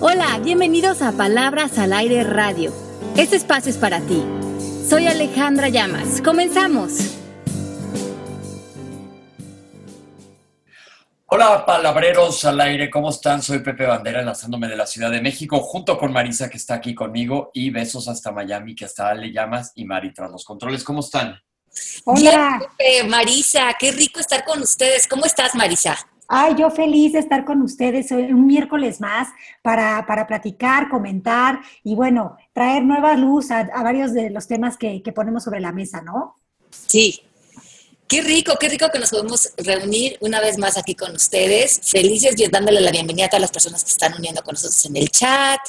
Hola, bienvenidos a Palabras al Aire Radio. Este espacio es para ti. Soy Alejandra Llamas. Comenzamos. Hola, palabreros al aire, ¿cómo están? Soy Pepe Bandera, enlazándome de la Ciudad de México, junto con Marisa, que está aquí conmigo, y besos hasta Miami, que está Ale Llamas, y Mari tras los controles. ¿Cómo están? Hola. Pepe, Marisa, qué rico estar con ustedes. ¿Cómo estás, Marisa? Ay, yo feliz de estar con ustedes hoy, un miércoles más para, para platicar, comentar y bueno, traer nueva luz a, varios de los temas que, que ponemos sobre la mesa, ¿no? Sí, Qué rico, qué rico que nos podemos reunir una vez más aquí con ustedes. Felices y dándole la bienvenida a todas las personas que están uniendo con nosotros en el chat,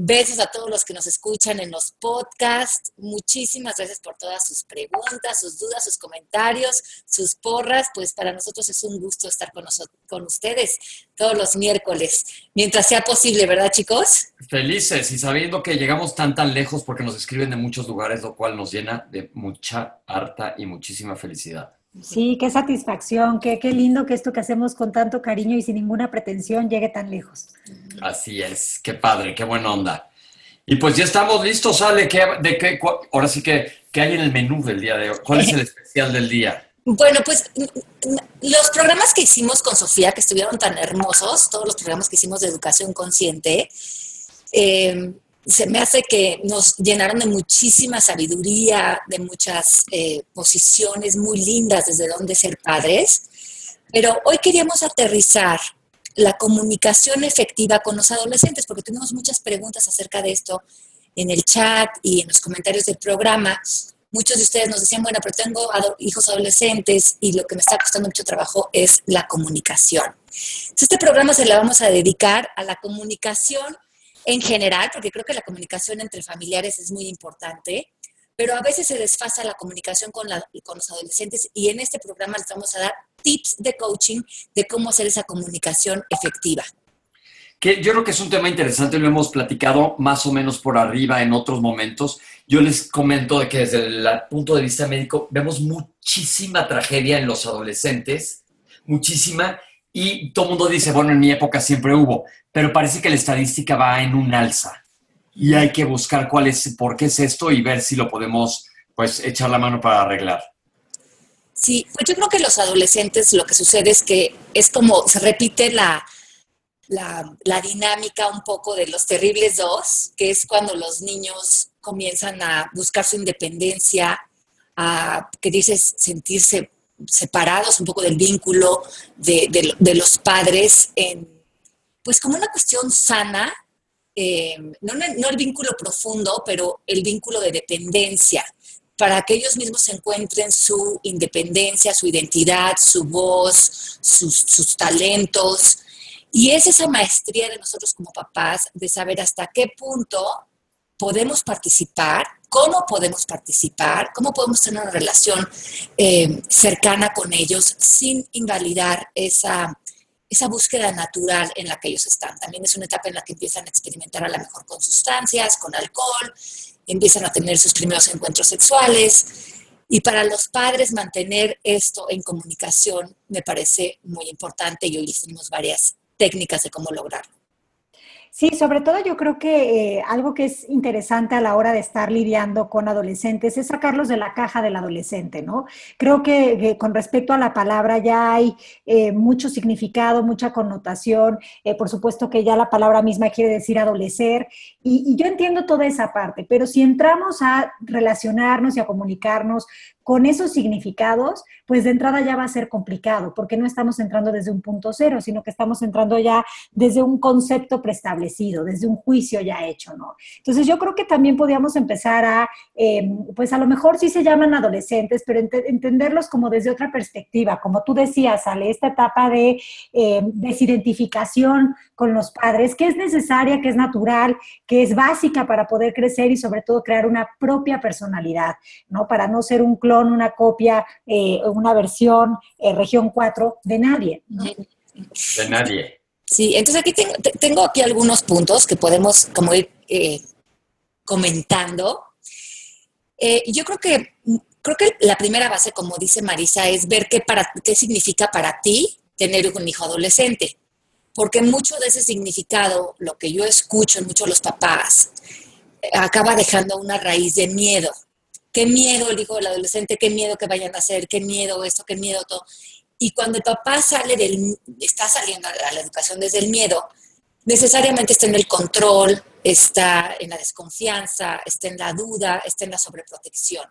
Besos a todos los que nos escuchan en los podcasts. Muchísimas gracias por todas sus preguntas, sus dudas, sus comentarios, sus porras. Pues para nosotros es un gusto estar con, nosotros, con ustedes todos los miércoles, mientras sea posible, ¿verdad, chicos? Felices y sabiendo que llegamos tan, tan lejos porque nos escriben de muchos lugares, lo cual nos llena de mucha, harta y muchísima felicidad. Sí, qué satisfacción, qué, qué lindo que esto que hacemos con tanto cariño y sin ninguna pretensión llegue tan lejos. Así es, qué padre, qué buena onda. Y pues ya estamos listos, Ale, ¿qué, de qué, ahora sí que, ¿qué hay en el menú del día de hoy? ¿Cuál es el especial del día? Bueno, pues los programas que hicimos con Sofía, que estuvieron tan hermosos, todos los programas que hicimos de educación consciente, eh, se me hace que nos llenaron de muchísima sabiduría, de muchas eh, posiciones muy lindas desde donde ser padres. Pero hoy queríamos aterrizar la comunicación efectiva con los adolescentes, porque tenemos muchas preguntas acerca de esto en el chat y en los comentarios del programa. Muchos de ustedes nos decían, bueno, pero tengo hijos adolescentes y lo que me está costando mucho trabajo es la comunicación. este programa se le vamos a dedicar a la comunicación en general, porque creo que la comunicación entre familiares es muy importante, pero a veces se desfasa la comunicación con, los adolescentes y en este programa les vamos a dar tips de coaching de cómo hacer esa comunicación efectiva. Que yo creo que es un tema interesante, lo hemos platicado más o menos por arriba en otros momentos. Yo les comento de que desde el punto de vista médico vemos muchísima tragedia en los adolescentes, muchísima, y todo el mundo dice, bueno, en mi época siempre hubo, pero parece que la estadística va en un alza y hay que buscar cuál es, por qué es esto y ver si lo podemos, pues, echar la mano para arreglar. Sí, pues yo creo que los adolescentes lo que sucede es que es como se repite la, la, la, dinámica un poco de los terribles dos, que es cuando los niños comienzan a buscar su independencia, a que dices sentirse separados un poco del vínculo de, los padres, en, pues como una cuestión sana, eh, no, no el vínculo profundo, pero el vínculo de dependencia, para que ellos mismos encuentren su independencia, su identidad, su voz, sus, sus, talentos. Y es esa maestría de nosotros como papás de saber hasta qué punto podemos participar cómo podemos participar, cómo podemos tener una relación eh, cercana con ellos sin invalidar esa, esa búsqueda natural en la que ellos están. También es una etapa en la que empiezan a experimentar a lo mejor con sustancias, con alcohol, empiezan a tener sus primeros encuentros sexuales. Y para los padres mantener esto en comunicación me parece muy importante y hoy tenemos varias técnicas de cómo lograrlo. Sí, sobre todo yo creo que eh, algo que es interesante a la hora de estar lidiando con adolescentes es sacarlos de la caja del adolescente, ¿no? Creo que, con respecto a la palabra ya hay eh, mucho significado, mucha connotación, eh, por supuesto que ya la palabra misma quiere decir adolecer, y, y yo entiendo toda esa parte, pero si entramos a relacionarnos y a comunicarnos con esos significados, pues de entrada ya va a ser complicado, porque no estamos entrando desde un punto cero, sino que estamos entrando ya desde un concepto preestablecido, desde un juicio ya hecho, ¿no? Entonces yo creo que también podríamos empezar a, em, pues a lo mejor sí se llaman adolescentes, pero entenderlos como desde otra perspectiva, como tú decías, Ale, esta etapa de em, desidentificación con los padres, que es necesaria, que es natural, que es básica para poder crecer y sobre todo crear una propia personalidad, ¿no? Para no ser un clon una copia, eh, una versión eh, región 4 de nadie. De nadie. Sí, entonces aquí tengo, aquí algunos puntos que podemos como ir eh, comentando. yo creo que, creo que la primera base, como dice Marisa, es ver qué, para, qué significa para ti tener un hijo adolescente. porque mucho de ese significado, lo que yo escucho en muchos de los papás, acaba dejando una raíz de miedo. Qué miedo el hijo del adolescente, qué miedo que vayan a hacer, qué miedo esto, qué miedo todo. Y cuando el papá sale del, está saliendo a la educación desde el miedo, necesariamente está en el control, está en la desconfianza, está en la duda, está en la sobreprotección.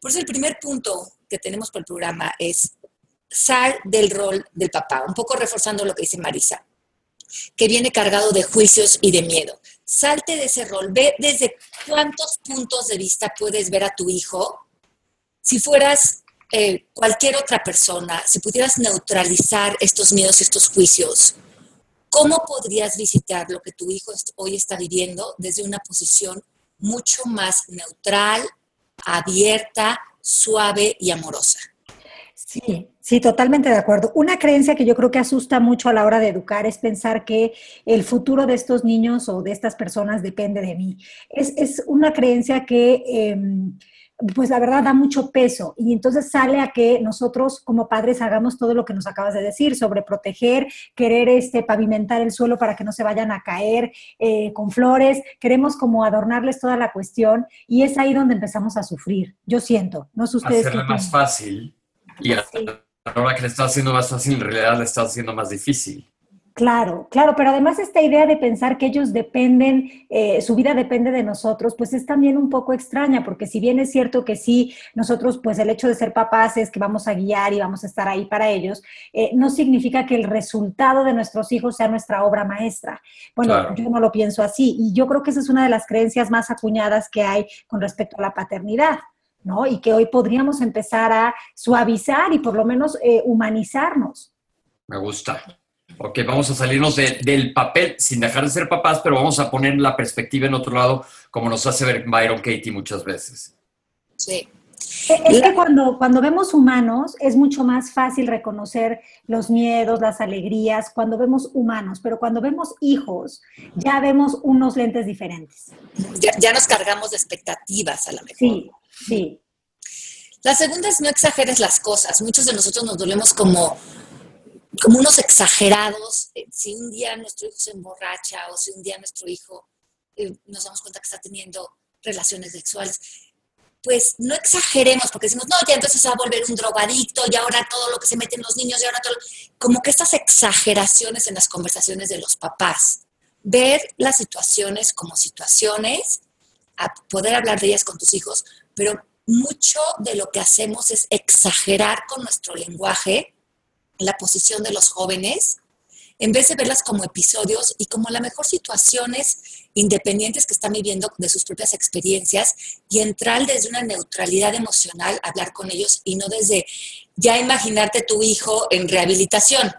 Por eso el primer punto que tenemos por el programa es sal del rol del papá, un poco reforzando lo que dice Marisa, que viene cargado de juicios y de miedo. Salte de ese rol, ve desde cuántos puntos de vista puedes ver a tu hijo. Si fueras eh, cualquier otra persona, si pudieras neutralizar estos miedos y estos juicios, ¿cómo podrías visitar lo que tu hijo hoy está viviendo desde una posición mucho más neutral, abierta, suave y amorosa? Sí, sí, totalmente de acuerdo. Una creencia que yo creo que asusta mucho a la hora de educar es pensar que el futuro de estos niños o de estas personas depende de mí. Es, una creencia que... Em, pues la verdad da mucho peso y entonces sale a que nosotros como padres hagamos todo lo que nos acabas de decir sobre proteger, querer este, pavimentar el suelo para que no se vayan a caer eh, con flores, queremos como adornarles toda la cuestión y es ahí donde empezamos a sufrir, yo siento, no sé ustedes. Hacerle más fácil y a la hora que le estás haciendo más fácil, en realidad le estás haciendo más difícil. Claro, claro, pero además esta idea de pensar que ellos dependen, eh, su vida depende de nosotros, pues es también un poco extraña, porque si bien es cierto que sí, nosotros, pues el hecho de ser papás es que vamos a guiar y vamos a estar ahí para ellos, eh, no significa que el resultado de nuestros hijos sea nuestra obra maestra. Bueno, yo no lo pienso así, y yo creo que esa es una de las creencias más acuñadas que hay con respecto a la paternidad. ¿no? Y que hoy podríamos empezar a suavizar y por lo menos eh, humanizarnos. Me gusta. Ok, vamos a salirnos del papel sin dejar de ser papás, pero vamos a poner la perspectiva en otro lado, como nos hace ver Byron Katie muchas veces. Sí. Es que cuando, cuando vemos humanos es mucho más fácil reconocer los miedos, las alegrías, cuando vemos humanos, pero cuando vemos hijos ya vemos unos lentes diferentes. Ya, ya nos cargamos de expectativas a la mejor. Sí, Sí. La segunda es no exageres las cosas. Muchos de nosotros nos dolemos como, como unos exagerados. Eh, si un día nuestro hijo se emborracha o si un día nuestro hijo eh, nos damos cuenta que está teniendo relaciones sexuales, pues no exageremos porque decimos, no, ya entonces se va a volver un drogadicto y ahora todo lo que se mete en los niños y ahora todo. Como que estas exageraciones en las conversaciones de los papás. Ver las situaciones como situaciones, a poder hablar de ellas con tus hijos, pero mucho de lo que hacemos es exagerar con nuestro lenguaje la posición de los jóvenes, en vez de verlas como episodios y como la mejor situaciones independientes que están viviendo de sus propias experiencias y entrar desde una neutralidad emocional, hablar con ellos y no desde ya imaginarte tu hijo en rehabilitación.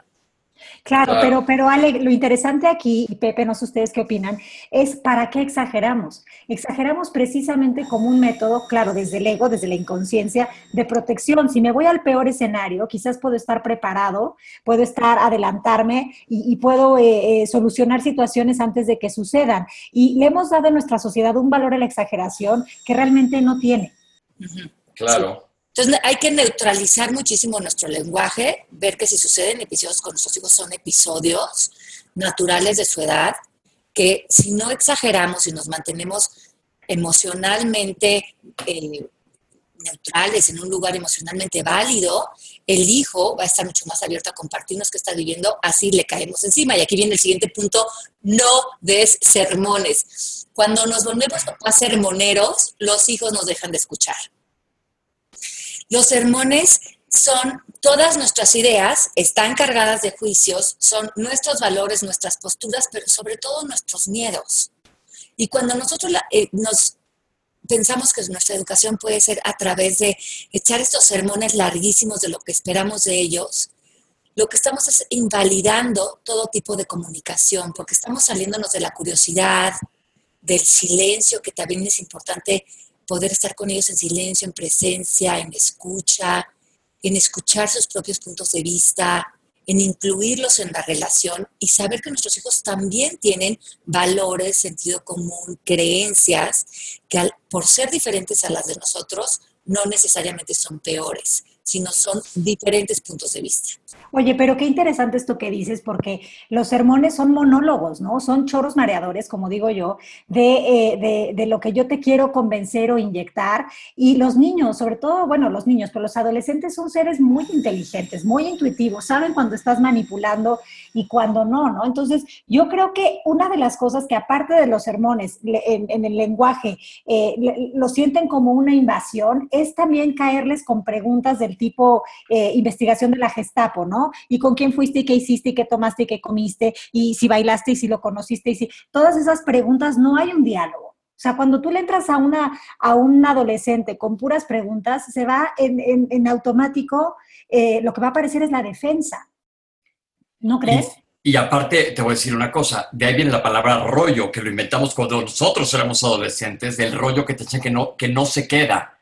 Claro, pero, pero Ale, lo interesante aquí, y Pepe, no sé ustedes qué opinan, es para qué exageramos. Exageramos precisamente como un método, claro, desde el ego, desde la inconsciencia, de protección. Si me voy al peor escenario, quizás puedo estar preparado, puedo estar, adelantarme y, puedo eh, eh, solucionar situaciones antes de que sucedan. Y le hemos dado a nuestra sociedad un valor a la exageración que realmente no tiene. Claro. Entonces hay que neutralizar muchísimo nuestro lenguaje, ver que si suceden episodios con nuestros hijos son episodios naturales de su edad, que si no exageramos y nos mantenemos emocionalmente eh, neutrales, en un lugar emocionalmente válido, el hijo va a estar mucho más abierto a compartirnos que está viviendo, así le caemos encima. Y aquí viene el siguiente punto, no des sermones. Cuando nos volvemos a sermoneros, los hijos nos dejan de escuchar. Los sermones son todas nuestras ideas, están cargadas de juicios, son nuestros valores, nuestras posturas, pero sobre todo nuestros miedos. Y cuando nosotros eh, nos pensamos que nuestra educación puede ser a través de echar estos sermones larguísimos de lo que esperamos de ellos, lo que estamos es invalidando todo tipo de comunicación, porque estamos saliéndonos de la curiosidad, del silencio, que también es importante poder estar con ellos en silencio, en presencia, en escucha, en escuchar sus propios puntos de vista, en incluirlos en la relación y saber que nuestros hijos también tienen valores, sentido común, creencias, que por ser diferentes a las de nosotros, no necesariamente son peores. Sino son diferentes puntos de vista. Oye, pero qué interesante esto que dices, porque los sermones son monólogos, ¿no? Son choros mareadores, como digo yo, de, eh, de, lo que yo te quiero convencer o inyectar. Y los niños, sobre todo, bueno, los niños, pero los adolescentes son seres muy inteligentes, muy intuitivos, saben cuando estás manipulando y cuando no, ¿no? Entonces, yo creo que una de las cosas que aparte de los sermones en, el lenguaje eh, lo sienten como una invasión, es también caerles con preguntas del tipo eh, investigación de la Gestapo, ¿no? Y con quién fuiste y qué hiciste y qué tomaste y qué comiste y si bailaste y si lo conociste y si... Todas esas preguntas no hay un diálogo. O sea, cuando tú le entras a, una, a un adolescente con puras preguntas, se va en, automático, eh, lo que va a aparecer es la defensa. ¿No crees? Y, aparte, te voy a decir una cosa, de ahí viene la palabra rollo, que lo inventamos cuando nosotros éramos adolescentes, del rollo que te echa que no, que no se queda.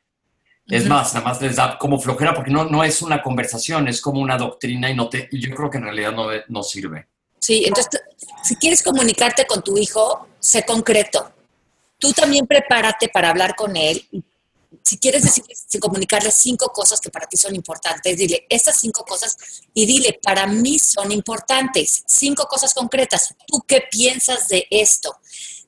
Es más, nada más les da como flojera porque no, no es una conversación, es como una doctrina y, no te, yo creo que en realidad no, no sirve. Sí, entonces, si quieres comunicarte con tu hijo, sé concreto. Tú también prepárate para hablar con él. Si quieres decir, comunicarle cinco cosas que para ti son importantes, dile estas cinco cosas y dile, para mí son importantes. Cinco cosas concretas. ¿Tú qué piensas de esto?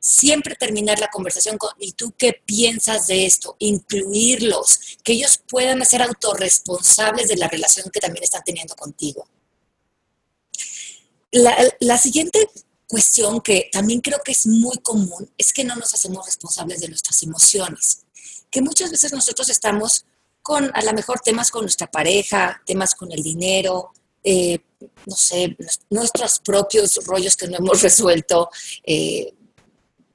Siempre terminar la conversación con, ¿y tú qué piensas de esto? Incluirlos, que ellos puedan ser autorresponsables de la relación que también están teniendo contigo. La, siguiente cuestión que también creo que es muy común es que no nos hacemos responsables de nuestras emociones, que muchas veces nosotros estamos con a lo mejor temas con nuestra pareja, temas con el dinero, eh, no sé, nuestros propios rollos que no hemos resuelto, eh,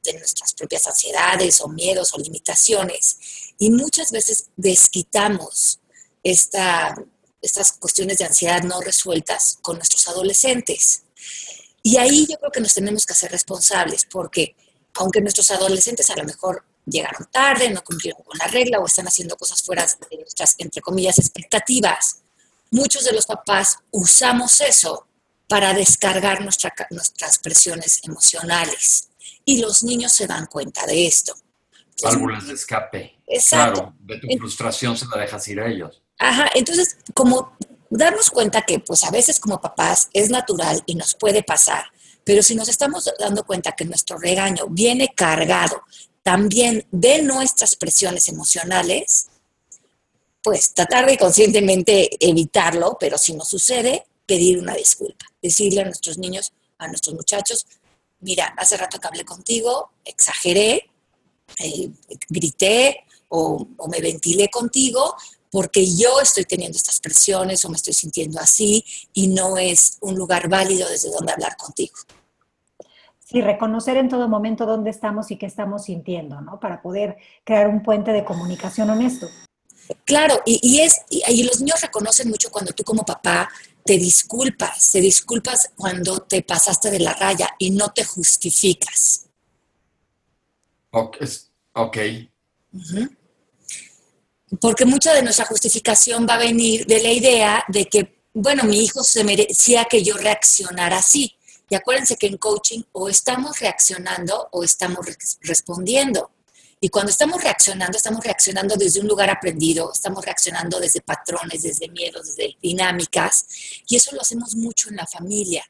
de nuestras propias ansiedades o miedos o limitaciones. Y muchas veces desquitamos esta, estas cuestiones de ansiedad no resueltas con nuestros adolescentes. Y ahí yo creo que nos tenemos que hacer responsables, porque aunque nuestros adolescentes a lo mejor llegaron tarde, no cumplieron con la regla o están haciendo cosas fuera de nuestras, entre comillas, expectativas, muchos de los papás usamos eso para descargar nuestras presiones emocionales y los niños se dan cuenta de esto. Válvulas de escape. Exacto. Claro, de tu frustración se la dejas ir a ellos. Ajá, entonces como darnos cuenta que pues a veces como papás es natural y nos puede pasar, pero si nos estamos dando cuenta que nuestro regaño viene cargado también de nuestras presiones emocionales, pues tratar de conscientemente evitarlo, pero si no sucede, pedir una disculpa, decirle a nuestros niños, a nuestros muchachos, mira, hace rato que hablé contigo, exageré, eh, grité o, me ventilé contigo porque yo estoy teniendo estas presiones o me estoy sintiendo así y no es un lugar válido desde donde hablar contigo. Sí, reconocer en todo momento dónde estamos y qué estamos sintiendo, ¿no? Para poder crear un puente de comunicación honesto. Claro, y, es, y, los niños reconocen mucho cuando tú como papá te disculpas, te disculpas cuando te pasaste de la raya y no te justificas. Ok. Porque mucha de nuestra justificación va a venir de la idea de que, bueno, mi hijo se merecía que yo reaccionara así. Y acuérdense que en coaching o estamos reaccionando o estamos respondiendo. Y cuando estamos reaccionando, estamos reaccionando desde un lugar aprendido, estamos reaccionando desde patrones, desde miedos, desde dinámicas, y eso lo hacemos mucho en la familia.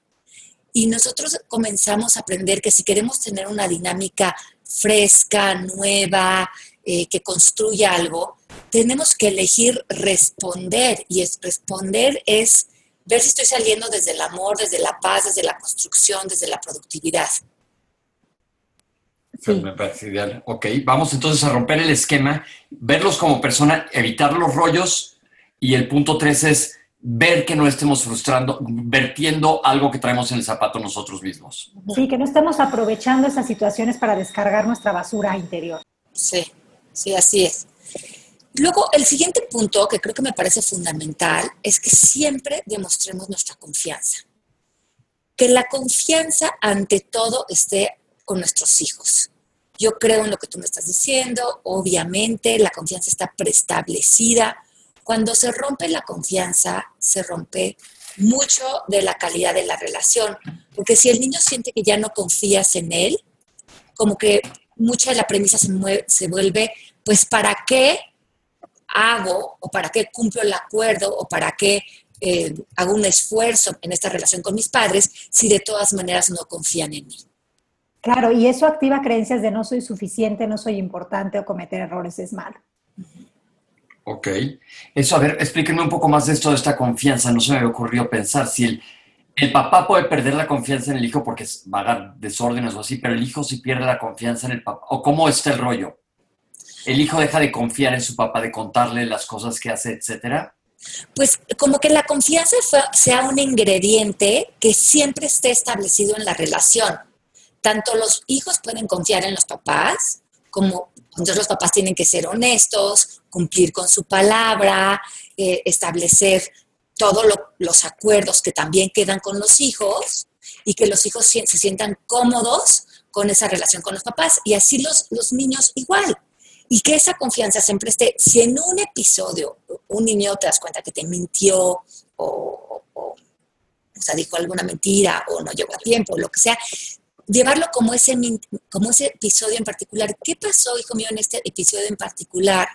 Y nosotros comenzamos a aprender que si queremos tener una dinámica fresca, nueva, eh, que construya algo, tenemos que elegir responder. Y es, responder es ver si estoy saliendo desde el amor, desde la paz, desde la construcción, desde la productividad. Me parece ideal. Ok, vamos entonces a romper el esquema, verlos como persona, evitar los rollos y el punto tres es ver que no estemos frustrando, vertiendo algo que traemos en el zapato nosotros mismos. Sí, que no estemos aprovechando esas situaciones para descargar nuestra basura interior. Sí, sí, así es. Luego, el siguiente punto que creo que me parece fundamental es que siempre demostremos nuestra confianza. Que la confianza ante todo esté con nuestros hijos. Yo creo en lo que tú me estás diciendo, obviamente la confianza está preestablecida. Cuando se rompe la confianza, se rompe mucho de la calidad de la relación, porque si el niño siente que ya no confías en él, como que mucha de la premisa se, se vuelve, pues, ¿para qué hago o para qué cumplo el acuerdo o para qué eh, hago un esfuerzo en esta relación con mis padres si de todas maneras no confían en mí. Claro, y eso activa creencias de no soy suficiente, no soy importante o cometer errores es malo. Ok. Eso, a ver, explíquenme un poco más de esto de esta confianza. No se me había ocurrido pensar si el, el papá puede perder la confianza en el hijo porque va a dar desórdenes o así, pero el hijo sí pierde la confianza en el papá. ¿O cómo está el rollo? ¿El hijo deja de confiar en su papá, de contarle las cosas que hace, etcétera? Pues como que la confianza sea un ingrediente que siempre esté establecido en la relación. Tanto los hijos pueden confiar en los papás, como entonces los papás tienen que ser honestos, cumplir con su palabra, eh, establecer todos los acuerdos que también quedan con los hijos y que los hijos se sientan cómodos con esa relación con los papás y así los, los niños igual. Y que esa confianza siempre esté, si en un episodio un niño te das cuenta que te mintió o, o, sea, dijo alguna mentira o no llegó a tiempo, o lo que sea, llevarlo como ese, como ese episodio en particular. ¿Qué pasó, hijo mío, en este episodio en particular?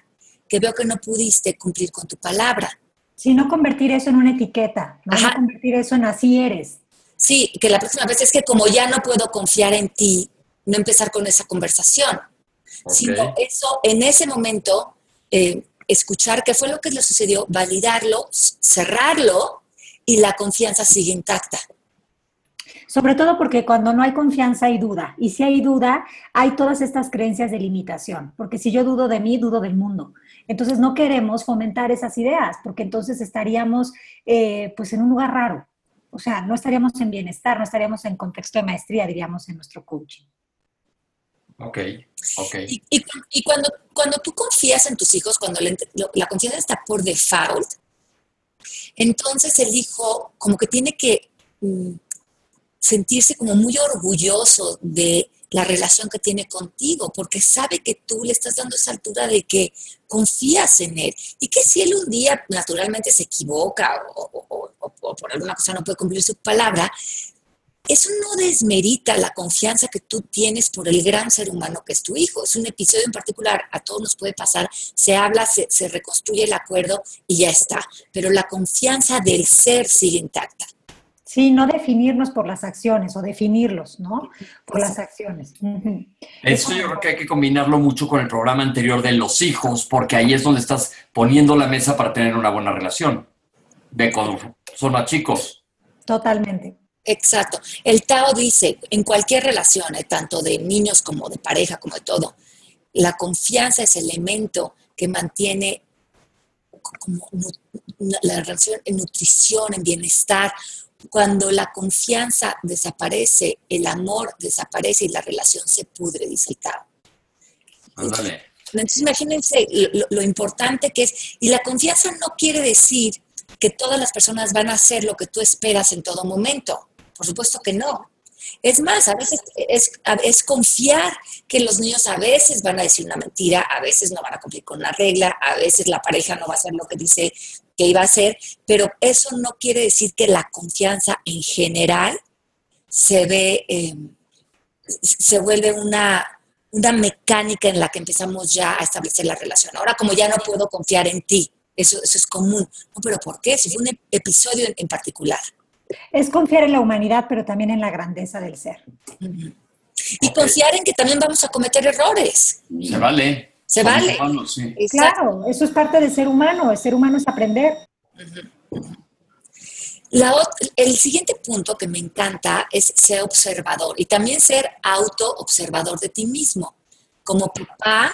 Que veo que no pudiste cumplir con tu palabra. Si no convertir eso en una etiqueta, no, convertir eso en así eres. Sí, que la próxima vez es que como ya no puedo confiar en ti, no empezar con esa conversación. Sino eso, en ese momento, eh, escuchar qué fue lo que le sucedió, validarlo, cerrarlo y la confianza sigue intacta. Sobre todo porque cuando no hay confianza hay duda. Y si hay duda, hay todas estas creencias de limitación. Porque si yo dudo de mí, dudo del mundo. Entonces no queremos fomentar esas ideas, porque entonces estaríamos eh, pues en un lugar raro. O sea, no estaríamos en bienestar, no estaríamos en contexto de maestría, diríamos, en nuestro coaching. Ok, ok. Y, cuando, cuando tú confías en tus hijos, cuando la confianza está por default, entonces el hijo como que tiene que mm, sentirse como muy orgulloso de la relación que tiene contigo, porque sabe que tú le estás dando esa altura de que confías en él y que si él un día naturalmente se equivoca o, por alguna cosa no puede cumplir su palabra, eso no desmerita la confianza que tú tienes por el gran ser humano que es tu hijo. Es un episodio en particular, a todos nos puede pasar, se habla, se, se reconstruye el acuerdo y ya está, pero la confianza del ser sigue intacta. Sí, no definirnos por las acciones o definirlos, ¿no? Por las acciones. Eso yo creo que hay que combinarlo mucho con el programa anterior de los hijos, porque ahí es donde estás poniendo la mesa para tener una buena relación de cuando son más chicos. Totalmente. Exacto. El Tao dice, en cualquier relación, eh, tanto de niños como de pareja, como de todo, la confianza es el elemento que mantiene como la relación en nutrición, en bienestar, cuando la confianza desaparece, el amor desaparece y la relación se pudre, dice el Tao. Entonces imagínense lo, importante que es, y la confianza no quiere decir que todas las personas van a hacer lo que tú esperas en todo momento. Por supuesto que no. Es más, a veces es, es, confiar que los niños a veces van a decir una mentira, a veces no van a cumplir con la regla, a veces la pareja no va a hacer lo que dice que iba a hacer, pero eso no quiere decir que la confianza en general se ve, em, se vuelve una, una mecánica en la que empezamos ya a establecer la relación. Ahora, como ya no puedo confiar en ti, eso, eso es común. No, pero ¿por qué? Si fue un episodio en, particular. Es confiar en la humanidad, pero también en la grandeza del ser. Y confiar en que también vamos a cometer errores. Se vale. Se vale. Claro, eso es parte del ser humano. El ser humano es aprender. el siguiente punto que me encanta es ser observador y también ser auto-observador de ti mismo. Como papá,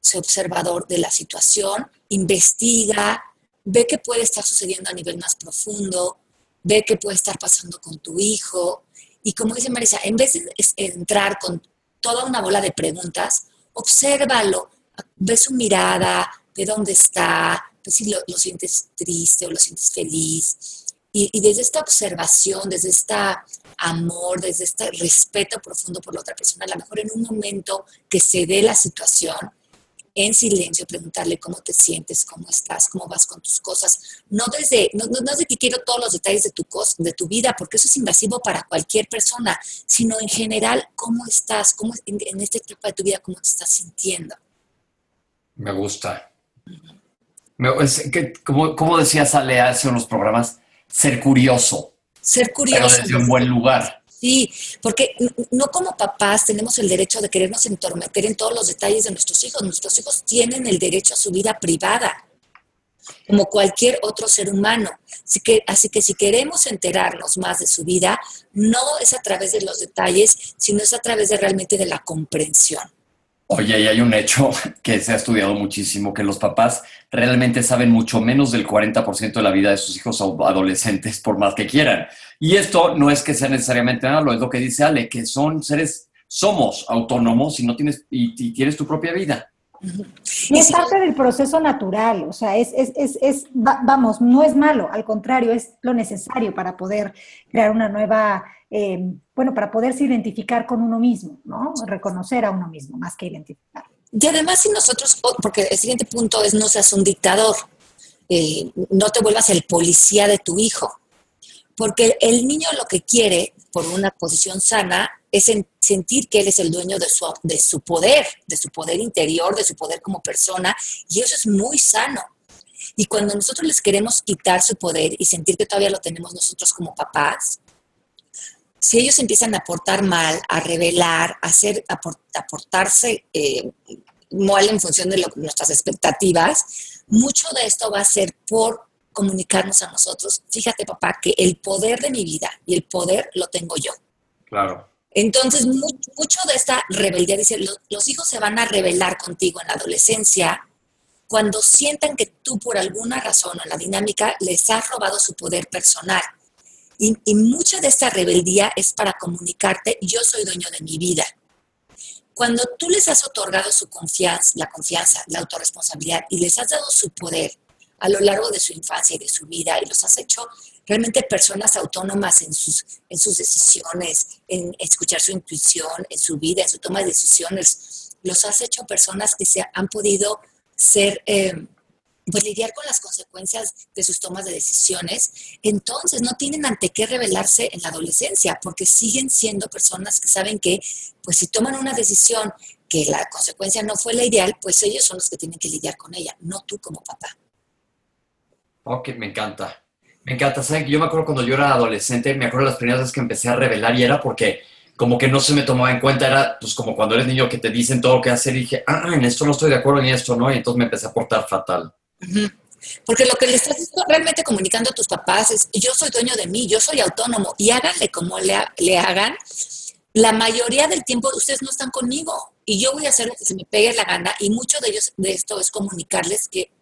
ser observador de la situación, investiga, ve qué puede estar sucediendo a nivel más profundo, ve qué puede estar pasando con tu hijo. Y como dice Marisa, en vez de entrar con toda una bola de preguntas, obsérvalo, ve su mirada, ve dónde está, ve si lo, sientes triste o lo sientes feliz. Y, desde esta observación, desde este amor, desde este respeto profundo por la otra persona, a lo mejor en un momento que se dé la situación, en silencio, preguntarle cómo te sientes, cómo estás, cómo vas con tus cosas. No desde, no, no, de que quiero todos los detalles de tu, de tu vida, porque eso es invasivo para cualquier persona, sino en general, cómo estás, cómo, en, en esta etapa de tu vida, cómo te estás sintiendo. Me gusta. como, decía Sale hace unos programas, ser curioso. Ser curioso. Pero desde un buen lugar. Sí, porque no como papás tenemos el derecho de querernos entormeter en todos los detalles de nuestros hijos. Nuestros hijos tienen el derecho a su vida privada, como cualquier otro ser humano. Así que, así que si queremos enterarnos más de su vida, no es a través de los detalles, sino es a través de realmente de la comprensión. Oye, y hay un hecho que se ha estudiado muchísimo, que los papás realmente saben mucho menos del 40% de la vida de sus hijos adolescentes, por más que quieran. Y esto no es que sea necesariamente malo, es lo que dice Ale, que son seres, somos autónomos y no tienes, y, tienes tu propia vida. Y es parte del proceso natural, o sea, es, es, es, es, vamos, no es malo, al contrario, es lo necesario para poder crear una nueva eh, bueno, para poderse identificar con uno mismo, ¿no? Reconocer a uno mismo, más que identificar. Y además, si nosotros, porque el siguiente punto es no seas un dictador, eh, no te vuelvas el policía de tu hijo, porque el niño lo que quiere, por una posición sana, es sentir que él es el dueño de su, de su poder, de su poder interior, de su poder como persona, y eso es muy sano. Y cuando nosotros les queremos quitar su poder y sentir que todavía lo tenemos nosotros como papás, si ellos empiezan a portar mal, a revelar, a, hacer, a, portarse eh, mal en función de nuestras expectativas, mucho de esto va a ser por comunicarnos a nosotros. Fíjate, papá, que el poder de mi vida y el poder lo tengo yo. Claro. Entonces, mucho de esta rebeldía, dice, los hijos se van a rebelar contigo en la adolescencia cuando sientan que tú por alguna razón o la dinámica les has robado su poder personal y, mucha de esta rebeldía es para comunicarte, yo soy dueño de mi vida. Cuando tú les has otorgado su confianza, la confianza, la autorresponsabilidad y les has dado su poder a lo largo de su infancia y de su vida y los has hecho realmente personas autónomas en sus, en sus decisiones, en escuchar su intuición, en su vida, en su toma de decisiones, los has hecho personas que se han podido ser... Eh, pues lidiar con las consecuencias de sus tomas de decisiones, entonces no tienen ante qué rebelarse en la adolescencia, porque siguen siendo personas que saben que, pues si toman una decisión que la consecuencia no fue la ideal, pues ellos son los que tienen que lidiar con ella, no tú como papá. Ok, me encanta. Me encanta. ¿Saben? Yo me acuerdo cuando yo era adolescente, me acuerdo las primeras veces que empecé a revelar y era porque como que no se me tomaba en cuenta, era pues como cuando eres niño que te dicen todo lo que hacer y dije, ah, en esto no estoy de acuerdo, en esto no, y entonces me empecé a portar fatal. Porque lo que le estás realmente comunicando a tus papás es, yo soy dueño de mí, yo soy autónomo, y háganle como le, hagan, la mayoría del tiempo ustedes no están conmigo y yo voy a hacer lo que se me pegue la gana y mucho de ellos de esto es comunicarles que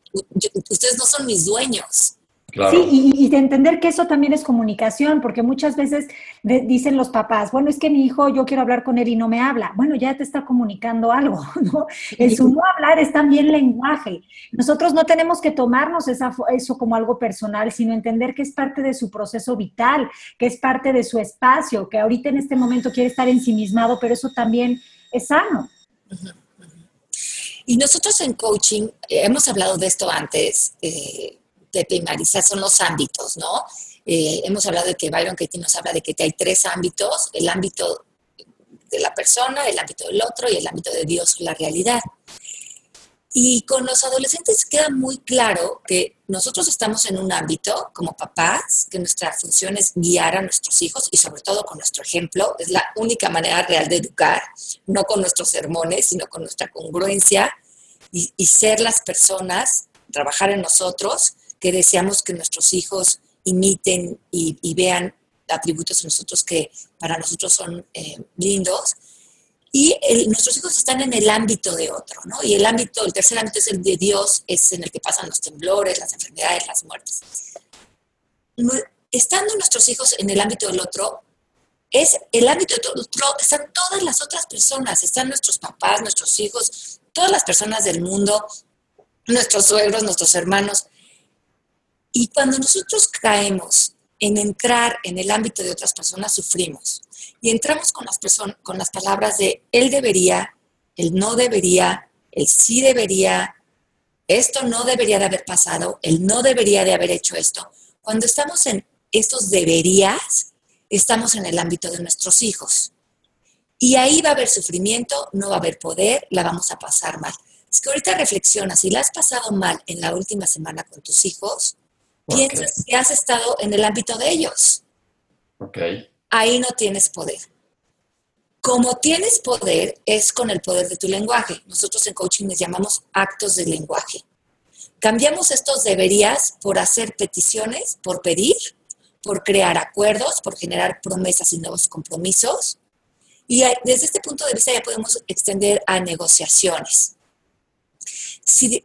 ustedes no son mis dueños. Sí, y, de entender que eso también es comunicación, porque muchas veces dicen los papás, bueno, es que mi hijo, yo quiero hablar con él y no me habla. Bueno, ya te está comunicando algo, ¿no? El su no hablar es también lenguaje. Nosotros no tenemos que tomarnos esa, eso como algo personal, sino entender que es parte de su proceso vital, que es parte de su espacio, que ahorita en este momento quiere estar ensimismado, pero eso también es sano. Y nosotros en coaching, eh, hemos hablado de esto antes, eh, Pepe y Marisa, son los ámbitos, ¿no? Eh, hemos hablado de que Byron Katie nos habla de que hay tres ámbitos, el ámbito de la persona, el ámbito del otro y el ámbito de Dios, la realidad. Y con los adolescentes queda muy claro que nosotros estamos en un ámbito como papás, que nuestra función es guiar a nuestros hijos y sobre todo con nuestro ejemplo. Es la única manera real de educar, no con nuestros sermones, sino con nuestra congruencia y, y ser las personas, trabajar en nosotros que deseamos que nuestros hijos imiten y, vean atributos de nosotros que para nosotros son eh, lindos. Y nuestros hijos están en el ámbito de otro, ¿no? Y el ámbito, el tercer ámbito es el de Dios, es en el que pasan los temblores, las enfermedades, las muertes. Estando nuestros hijos en el ámbito del otro, es el ámbito del otro, están todas las otras personas, están nuestros papás, nuestros hijos, todas las personas del mundo, nuestros suegros, nuestros hermanos. Y cuando nosotros caemos en entrar en el ámbito de otras personas, sufrimos. Y entramos con las, con las palabras de él debería, él no debería, él sí debería, esto no debería de haber pasado, él no debería de haber hecho esto. Cuando estamos en estos deberías, estamos en el ámbito de nuestros hijos. Y ahí va a haber sufrimiento, no va a haber poder, la vamos a pasar mal. es que ahorita reflexionas, si la has pasado mal en la última semana con tus hijos, piensas que has estado en el ámbito de ellos. Ok. Ahí no tienes poder. Como tienes poder es con el poder de tu lenguaje. Nosotros en coaching les llamamos actos de lenguaje. Cambiamos estos deberías por hacer peticiones, por pedir, por crear acuerdos, por generar promesas y nuevos compromisos. Y desde este punto de vista ya podemos extender a negociaciones. Si,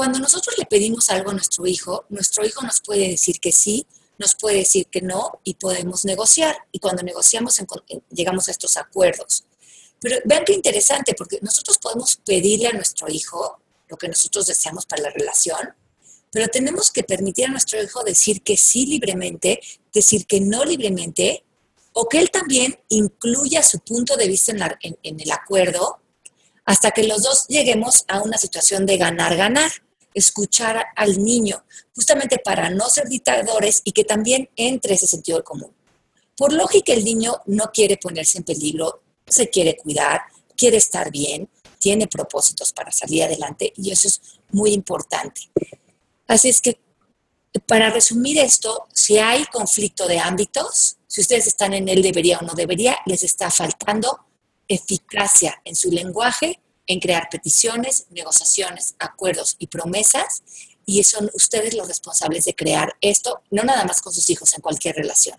cuando nosotros le pedimos algo a nuestro hijo, nuestro hijo nos puede decir que sí, nos puede decir que no y podemos negociar. Y cuando negociamos llegamos a estos acuerdos. Pero vean qué interesante, porque nosotros podemos pedirle a nuestro hijo lo que nosotros deseamos para la relación, pero tenemos que permitir a nuestro hijo decir que sí libremente, decir que no libremente, o que él también incluya su punto de vista en, el acuerdo hasta que los dos lleguemos a una situación de ganar-ganar, escuchar al niño, justamente para no ser dictadores y que también entre ese sentido común. Por lógica, el niño no quiere ponerse en peligro, se quiere cuidar, quiere estar bien, tiene propósitos para salir adelante y eso es muy importante. Así es que, para resumir esto, si hay conflicto de ámbitos, si ustedes están en el debería o no debería, les está faltando eficacia en su lenguaje, en crear peticiones, negociaciones, acuerdos y promesas, y son ustedes los responsables de crear esto, no nada más con sus hijos, en cualquier relación.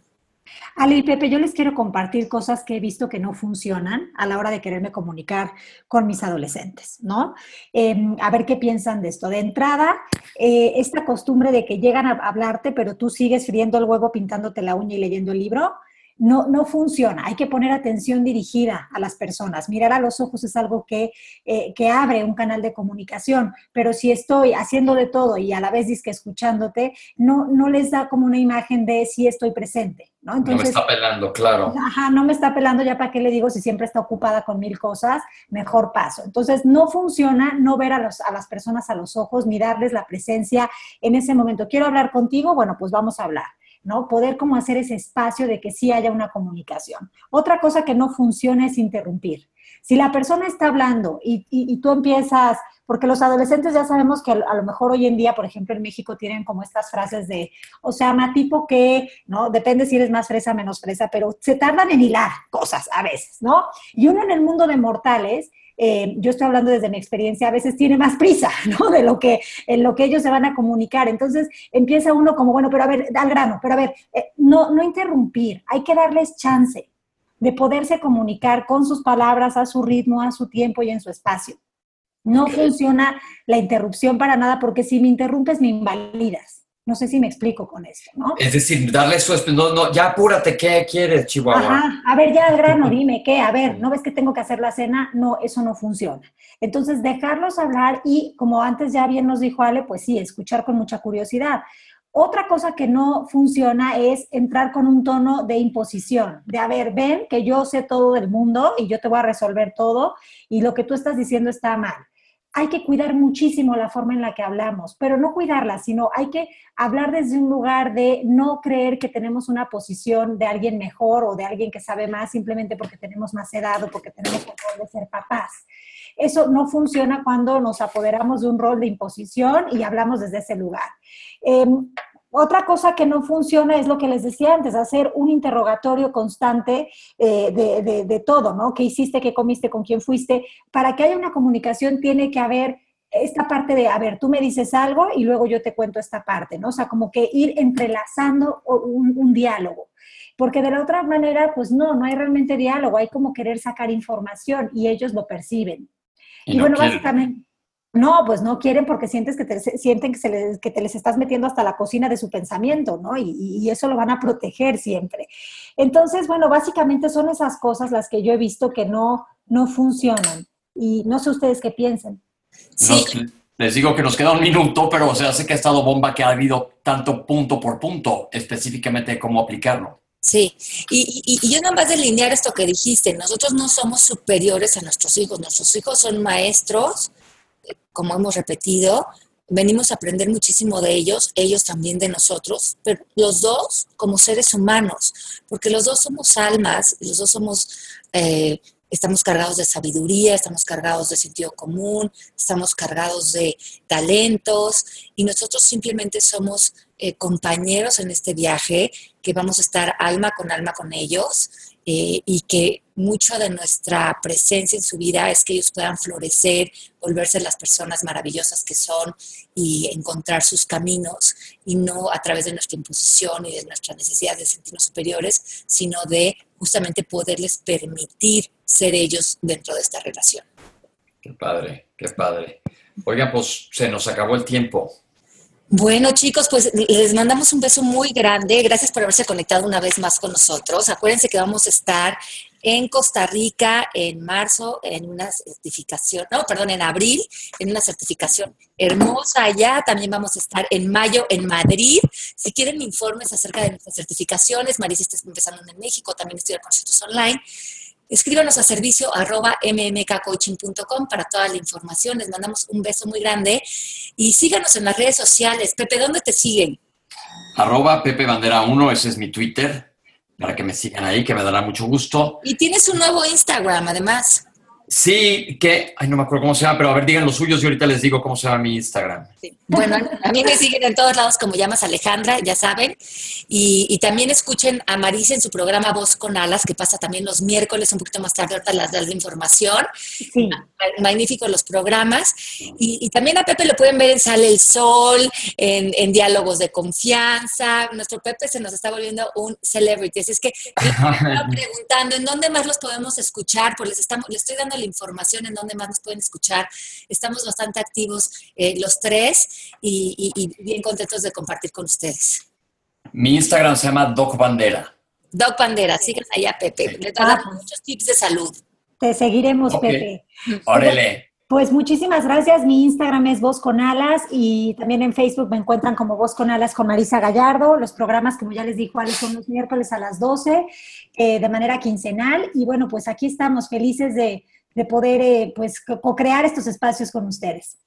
Ale y Pepe, yo les quiero compartir cosas que he visto que no funcionan a la hora de quererme comunicar con mis adolescentes, ¿no? Em, a ver qué piensan de esto. De entrada, eh, esta costumbre de que llegan a hablarte, pero tú sigues friendo el huevo, pintándote la uña y leyendo el libro, no, no funciona. Hay que poner atención dirigida a las personas. Mirar a los ojos es algo que, eh, que abre un canal de comunicación, pero si estoy haciendo de todo y a la vez que escuchándote, no, no les da como una imagen de si estoy presente. ¿no? no me está pelando, claro. Ajá, no me está pelando, ya para qué le digo si siempre está ocupada con mil cosas, mejor paso. Entonces, no funciona no ver a, los, a las personas a los ojos, mirarles la presencia en ese momento. Quiero hablar contigo, bueno, pues vamos a hablar. ¿No? Poder como hacer ese espacio de que sí haya una comunicación. Otra cosa que no funciona es interrumpir. Si la persona está hablando y, tú empiezas, porque los adolescentes ya sabemos que a lo mejor hoy en día, por ejemplo, en México tienen como estas frases de, o sea, una tipo que, ¿no? Depende si eres más fresa, menos fresa, pero se tardan en hilar cosas a veces, ¿no? Y uno en el mundo de mortales eh, yo estoy hablando desde mi experiencia, a veces tiene más prisa, ¿no? De lo que, en lo que ellos se van a comunicar. Entonces empieza uno como, bueno, pero a ver, al grano, pero a ver, eh, no, no interrumpir, hay que darles chance de poderse comunicar con sus palabras a su ritmo, a su tiempo y en su espacio. No funciona la interrupción para nada porque si me interrumpes me invalidas. No sé si me explico con esto, ¿no? Es decir, darle su... No, no, ya apúrate, ¿qué quieres, Chihuahua? Ajá, a ver, ya al grano, dime, ¿qué? A ver, ¿no ves que tengo que hacer la cena? No, eso no funciona. Entonces, dejarlos hablar y, como antes ya bien nos dijo Ale, pues sí, escuchar con mucha curiosidad. Otra cosa que no funciona es entrar con un tono de imposición, de a ver, ven que yo sé todo del mundo y yo te voy a resolver todo y lo que tú estás diciendo está mal hay que cuidar muchísimo la forma en la que hablamos, pero no cuidarla, sino hay que hablar desde un lugar de no creer que tenemos una posición de alguien mejor o de alguien que sabe más simplemente porque tenemos más edad o porque tenemos el de ser papás. Eso no funciona cuando nos apoderamos de un rol de imposición y hablamos desde ese lugar. Em, otra cosa que no funciona es lo que les decía antes, hacer un interrogatorio constante eh, de, todo, ¿no? ¿Qué hiciste? ¿Qué comiste? ¿Con quién fuiste? Para que haya una comunicación tiene que haber esta parte de, a ver, tú me dices algo y luego yo te cuento esta parte, ¿no? O sea, como que ir entrelazando un, diálogo. Porque de la otra manera, pues no, no hay realmente diálogo, hay como querer sacar información y ellos lo perciben. Y, bueno, básicamente no, pues no quieren porque sientes que te, sienten que, se les, que te les estás metiendo hasta la cocina de su pensamiento, ¿no? Y, y, eso lo van a proteger siempre. Entonces, bueno, básicamente son esas cosas las que yo he visto que no, no funcionan. Y no sé ustedes qué piensen. Sí. les digo que nos queda un minuto, pero o sea, sé que ha estado bomba que ha habido tanto punto por punto específicamente cómo aplicarlo. Sí, y, y, y, yo nada más delinear esto que dijiste, nosotros no somos superiores a nuestros hijos, nuestros hijos son maestros como hemos repetido, venimos a aprender muchísimo de ellos, ellos también de nosotros, pero los dos como seres humanos, porque los dos somos almas, los dos somos eh, estamos cargados de sabiduría, estamos cargados de sentido común, estamos cargados de talentos y nosotros simplemente somos eh, compañeros en este viaje, que vamos a estar alma con alma con ellos eh, y que mucho de nuestra presencia en su vida es que ellos puedan florecer, volverse las personas maravillosas que son y encontrar sus caminos y no a través de nuestra imposición y de nuestra necesidad de sentirnos superiores, sino de justamente poderles permitir ser ellos dentro de esta relación. Qué padre, qué padre. Oiga, pues se nos acabó el tiempo. Bueno, chicos, pues les mandamos un beso muy grande. Gracias por haberse conectado una vez más con nosotros. Acuérdense que vamos a estar en Costa Rica en marzo en una certificación, no, perdón, en abril en una certificación hermosa allá. También vamos a estar en mayo en Madrid. Si quieren informes acerca de nuestras certificaciones, Marisa está empezando en México, también con nosotros online. Escríbanos a servicio arroba mmkcoaching.com para toda la información. Les mandamos un beso muy grande y síganos en las redes sociales. Pepe, ¿dónde te siguen? Arroba Pepe Bandera 1, ese es mi Twitter, para que me sigan ahí, que me dará mucho gusto. Y tienes un nuevo Instagram, además. Sí, que, ay, no me acuerdo cómo se llama, pero a ver, digan los suyos y ahorita les digo cómo se llama mi Instagram. Bueno, a mí me siguen en todos lados como llamas Alejandra, ya saben. Y, también escuchen a Marisa en su programa Voz con Alas, que pasa también los miércoles, un poquito más tarde, ahorita las das de información. Sí. Magníficos los programas. Y, también a Pepe lo pueden ver en Sale el Sol, en, Diálogos de Confianza. Nuestro Pepe se nos está volviendo un celebrity. Así es que preguntando en dónde más los podemos escuchar, pues les, estamos, les estoy dando la información en dónde más nos pueden escuchar. Estamos bastante activos eh, los tres y, bien contentos de compartir con ustedes. Mi Instagram se llama Doc Bandera. Doc Bandera, sigan allá, Pepe. Les ah. muchos tips de salud. Te seguiremos, Pepe. Órale. Pues muchísimas gracias. Mi Instagram es Voz con Alas y también en Facebook me encuentran como Voz con Alas con Marisa Gallardo. Los programas, como ya les dijo son los miércoles a las 12 eh, de manera quincenal. Y bueno, pues aquí estamos felices de, de poder eh, pues co-crear estos espacios con ustedes.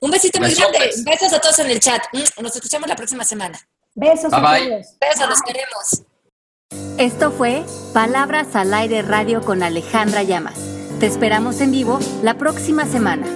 Un besito muy grande. Besos a todos en el chat. Mm, nos escuchamos la próxima semana. Besos a todos. Besos, los queremos. Esto fue Palabras al Aire Radio con Alejandra Llamas. Te esperamos en vivo la próxima semana.